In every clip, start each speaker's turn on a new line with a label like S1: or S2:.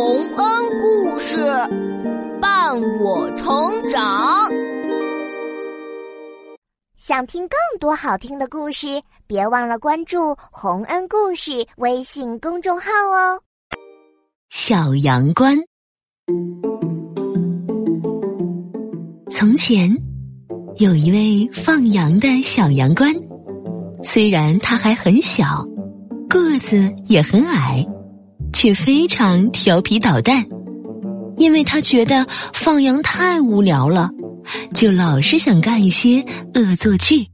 S1: 洪恩故事伴我成长。
S2: 想听更多好听的故事，别忘了关注洪恩故事微信公众号哦。
S3: 小羊倌。从前有一位放羊的小羊倌，虽然他还很小，个子也很矮。却非常调皮捣蛋，因为他觉得放羊太无聊了，就老是想干一些恶作剧。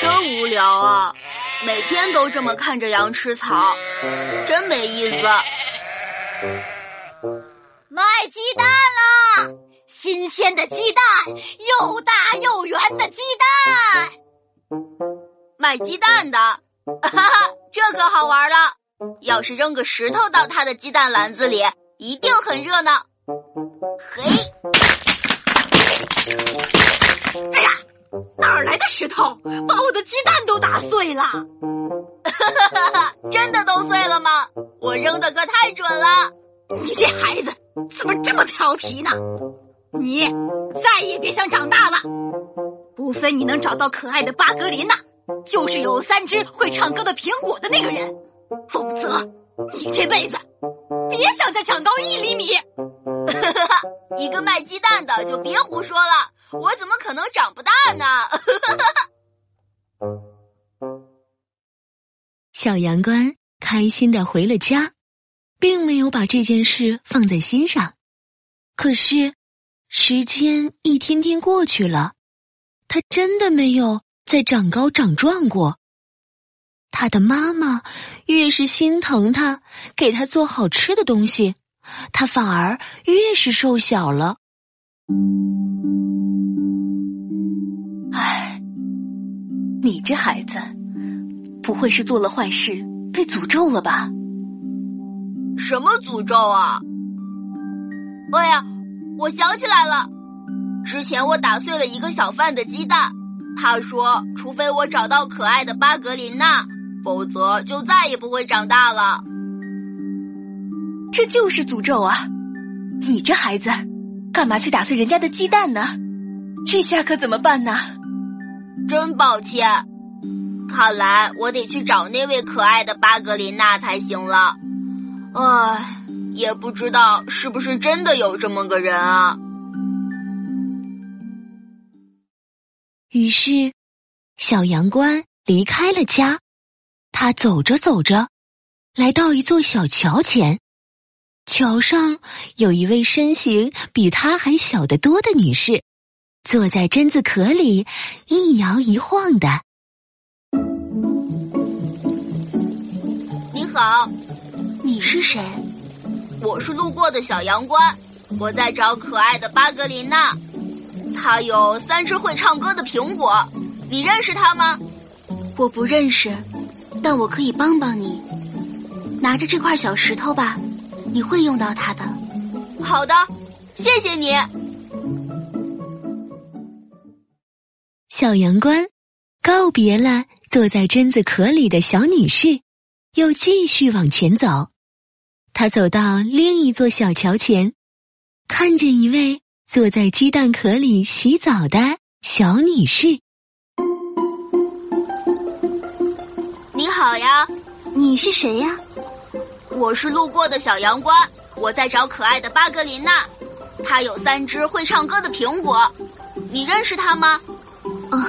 S1: 真无聊啊！每天都这么看着羊吃草，真没意思。
S4: 新鲜的鸡蛋，又大又圆的鸡蛋，
S1: 卖鸡蛋的，哈哈，这可好玩了。要是扔个石头到他的鸡蛋篮子里，一定很热闹。嘿，
S4: 哎呀，哪儿来的石头，把我的鸡蛋都打碎了？
S1: 真的都碎了吗？我扔的可太准了。
S4: 你这孩子怎么这么调皮呢？你再也别想长大了，不非你能找到可爱的巴格林娜，就是有三只会唱歌的苹果的那个人，否则你这辈子别想再长高一厘米。
S1: 一个卖鸡蛋的就别胡说了，我怎么可能长不大呢？
S3: 小羊倌开心的回了家，并没有把这件事放在心上，可是。时间一天天过去了，他真的没有再长高长壮过。他的妈妈越是心疼他，给他做好吃的东西，他反而越是瘦小了。
S5: 唉，你这孩子，不会是做了坏事被诅咒了吧？
S1: 什么诅咒啊？哎呀！我想起来了，之前我打碎了一个小贩的鸡蛋，他说，除非我找到可爱的巴格琳娜，否则就再也不会长大了。
S5: 这就是诅咒啊！你这孩子，干嘛去打碎人家的鸡蛋呢？这下可怎么办呢？
S1: 真抱歉，看来我得去找那位可爱的巴格琳娜才行了。唉。也不知道是不是真的有这么个人啊。
S3: 于是，小羊倌离开了家。他走着走着，来到一座小桥前。桥上有一位身形比他还小得多的女士，坐在榛子壳里一摇一晃的。
S1: 你好，
S5: 你是谁？
S1: 我是路过的小羊倌，我在找可爱的巴格林娜，她有三只会唱歌的苹果，你认识她吗？
S6: 我不认识，但我可以帮帮你，拿着这块小石头吧，你会用到它的。
S1: 好的，谢谢你。
S3: 小羊倌告别了坐在榛子壳里的小女士，又继续往前走。他走到另一座小桥前，看见一位坐在鸡蛋壳里洗澡的小女士。
S1: 你好呀，
S6: 你是谁呀？
S1: 我是路过的小羊倌，我在找可爱的巴格琳娜，她有三只会唱歌的苹果，你认识她吗？
S6: 哦，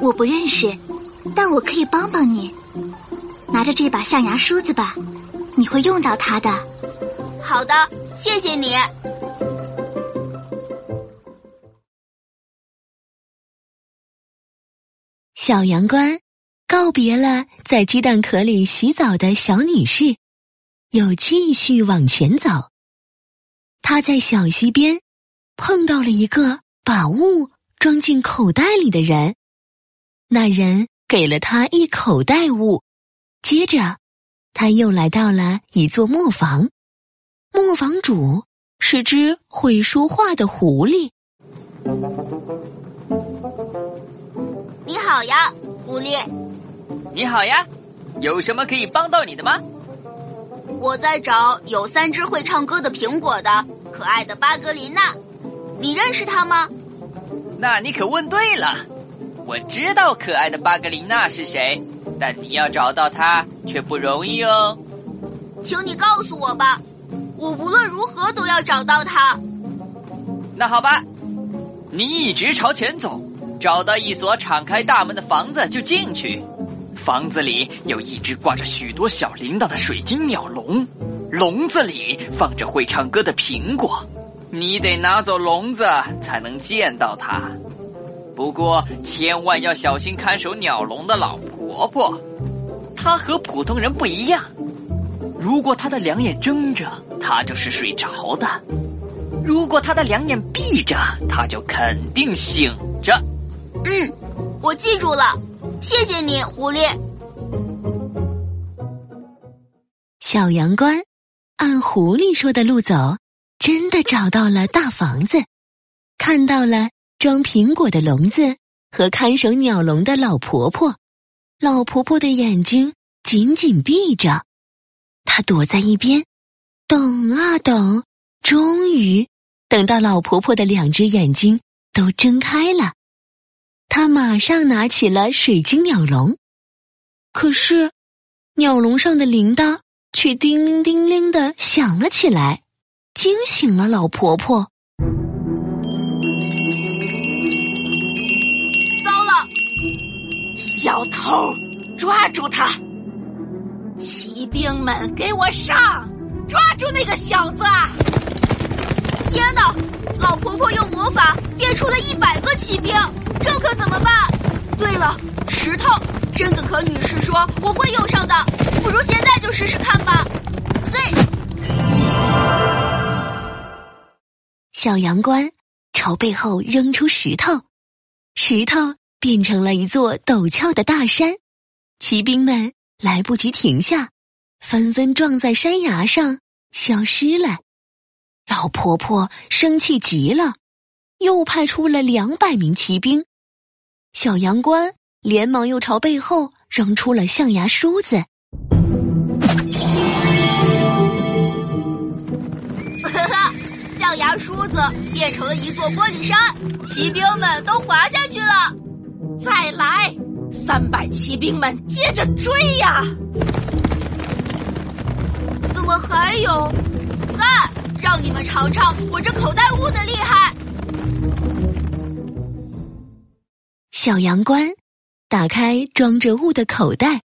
S6: 我不认识，但我可以帮帮你，拿着这把象牙梳子吧。你会用到它的。
S1: 好的，谢谢你。
S3: 小羊倌告别了在鸡蛋壳里洗澡的小女士，又继续往前走。他在小溪边碰到了一个把物装进口袋里的人，那人给了他一口袋物，接着。他又来到了一座磨坊，磨坊主是只会说话的狐狸。
S1: 你好呀，狐狸。
S7: 你好呀，有什么可以帮到你的吗？
S1: 我在找有三只会唱歌的苹果的可爱的巴格琳娜，你认识她吗？
S7: 那你可问对了，我知道可爱的巴格琳娜是谁，但你要找到它却不容易哦。
S1: 请你告诉我吧，我无论如何都要找到它。
S7: 那好吧，你一直朝前走，找到一所敞开大门的房子就进去。房子里有一只挂着许多小铃铛的水晶鸟笼，笼子里放着会唱歌的苹果。你得拿走笼子才能见到它。不过千万要小心看守鸟笼的老婆婆婆，她和普通人不一样。如果她的两眼睁着，她就是睡着的；如果她的两眼闭着，她就肯定醒着。
S1: 嗯，我记住了。谢谢你，狐狸。
S3: 小羊倌按狐狸说的路走，真的找到了大房子，看到了装苹果的笼子和看守鸟笼的老婆婆。老婆婆的眼睛紧紧闭着，她躲在一边，等啊等，终于等到老婆婆的两只眼睛都睁开了。他马上拿起了水晶鸟笼，可是鸟笼上的铃铛却叮铃叮铃的响了起来，惊醒了老婆婆。
S4: 小偷，抓住他！骑兵们，给我上！抓住那个小子！
S1: 天哪！老婆婆用魔法变出了一百个骑兵，这可怎么办？对了，石头，贞子可女士说我会用上的，不如现在就试试看吧。嘿，
S3: 小羊倌朝背后扔出石头，石头变成了一座陡峭的大山，骑兵们来不及停下，纷纷撞在山崖上，消失了。老婆婆生气极了，又派出了两百名骑兵。小羊倌连忙又朝背后扔出了象牙梳子。
S1: 哈哈，象牙梳子变成了一座玻璃山，骑兵们都滑下去了。
S4: 再来，三百骑兵们接着追呀！
S1: 怎么还有？干！让你们尝尝我这口袋雾的厉害！
S3: 小羊倌打开装着雾的口袋，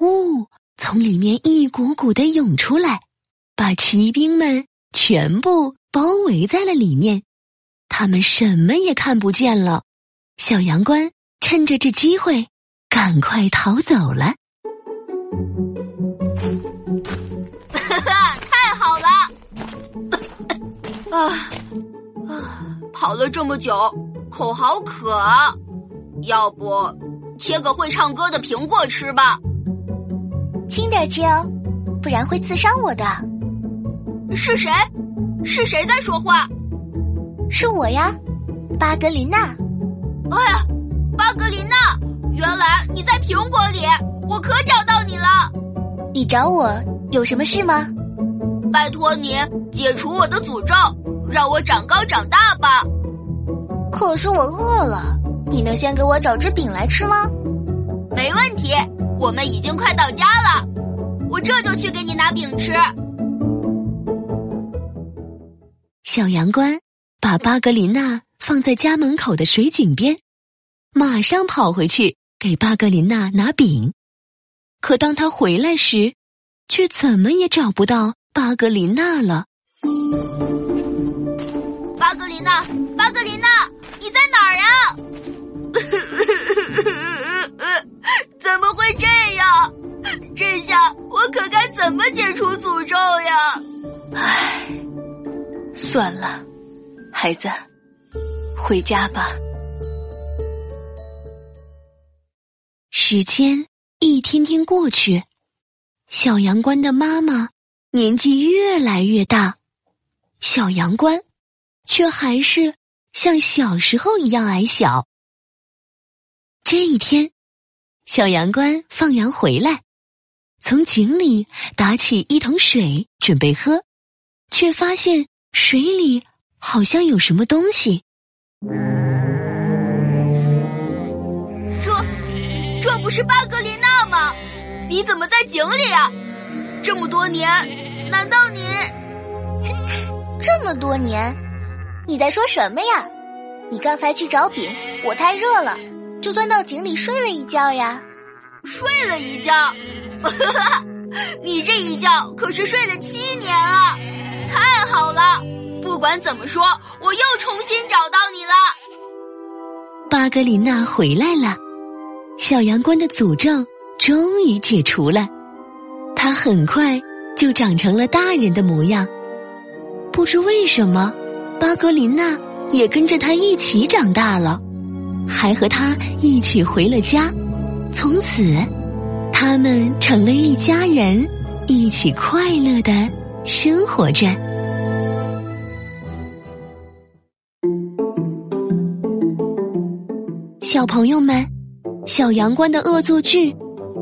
S3: 雾从里面一股股的涌出来，把骑兵们全部包围在了里面。他们什么也看不见了。小羊倌趁着这机会，赶快逃走了。
S1: 太好了啊啊！跑了这么久，口好渴啊！要不切个会唱歌的苹果吃吧？
S2: 轻点切哦，不然会刺伤我的。
S1: 是谁？是谁在说话？
S2: 是我呀，巴格琳娜。
S1: 哎呀，你在苹果里，我可找到你了。
S2: 你找我有什么事吗？
S1: 拜托你解除我的诅咒。让我长高长大吧。
S2: 可是我饿了，你能先给我找只饼来吃吗？
S1: 没问题，我们已经快到家了，我这就去给你拿饼吃。
S3: 小羊倌把巴格琳娜放在家门口的水井边，马上跑回去给巴格琳娜拿饼。可当他回来时，却怎么也找不到巴格琳娜了。
S1: 巴格琳娜，巴格琳娜，你在哪儿呀？怎么会这样？这下我可该怎么解除诅咒呀？
S5: 唉，算了，孩子，回家吧。
S3: 时间一天天过去，小羊倌的妈妈年纪越来越大，小羊倌。却还是像小时候一样矮小。这一天，小羊倌放羊回来，从井里打起一桶水准备喝，却发现水里好像有什么东西。
S1: 不是巴格琳娜吗？你怎么在井里啊？这么多年，难道你？
S2: 这么多年，你在说什么呀？你刚才去找饼，我太热了，就钻到井里睡了一觉呀。
S1: 睡了一觉，你这一觉可是睡了七年啊！太好了，不管怎么说，我又重新找到你了。
S3: 巴格琳娜回来了，小羊倌的诅咒终于解除了，他很快就长成了大人的模样。不知为什么，巴格琳娜也跟着他一起长大了，还和他一起回了家。从此，他们成了一家人，一起快乐的生活着。小朋友们，小羊倌的恶作剧，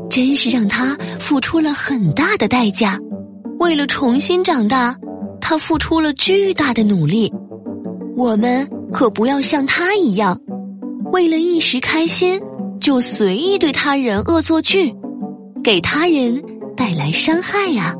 S3: 真是让他付出了很大的代价。为了重新长大。他付出了巨大的努力，我们可不要像他一样，为了一时开心就随意对他人恶作剧，给他人带来伤害呀。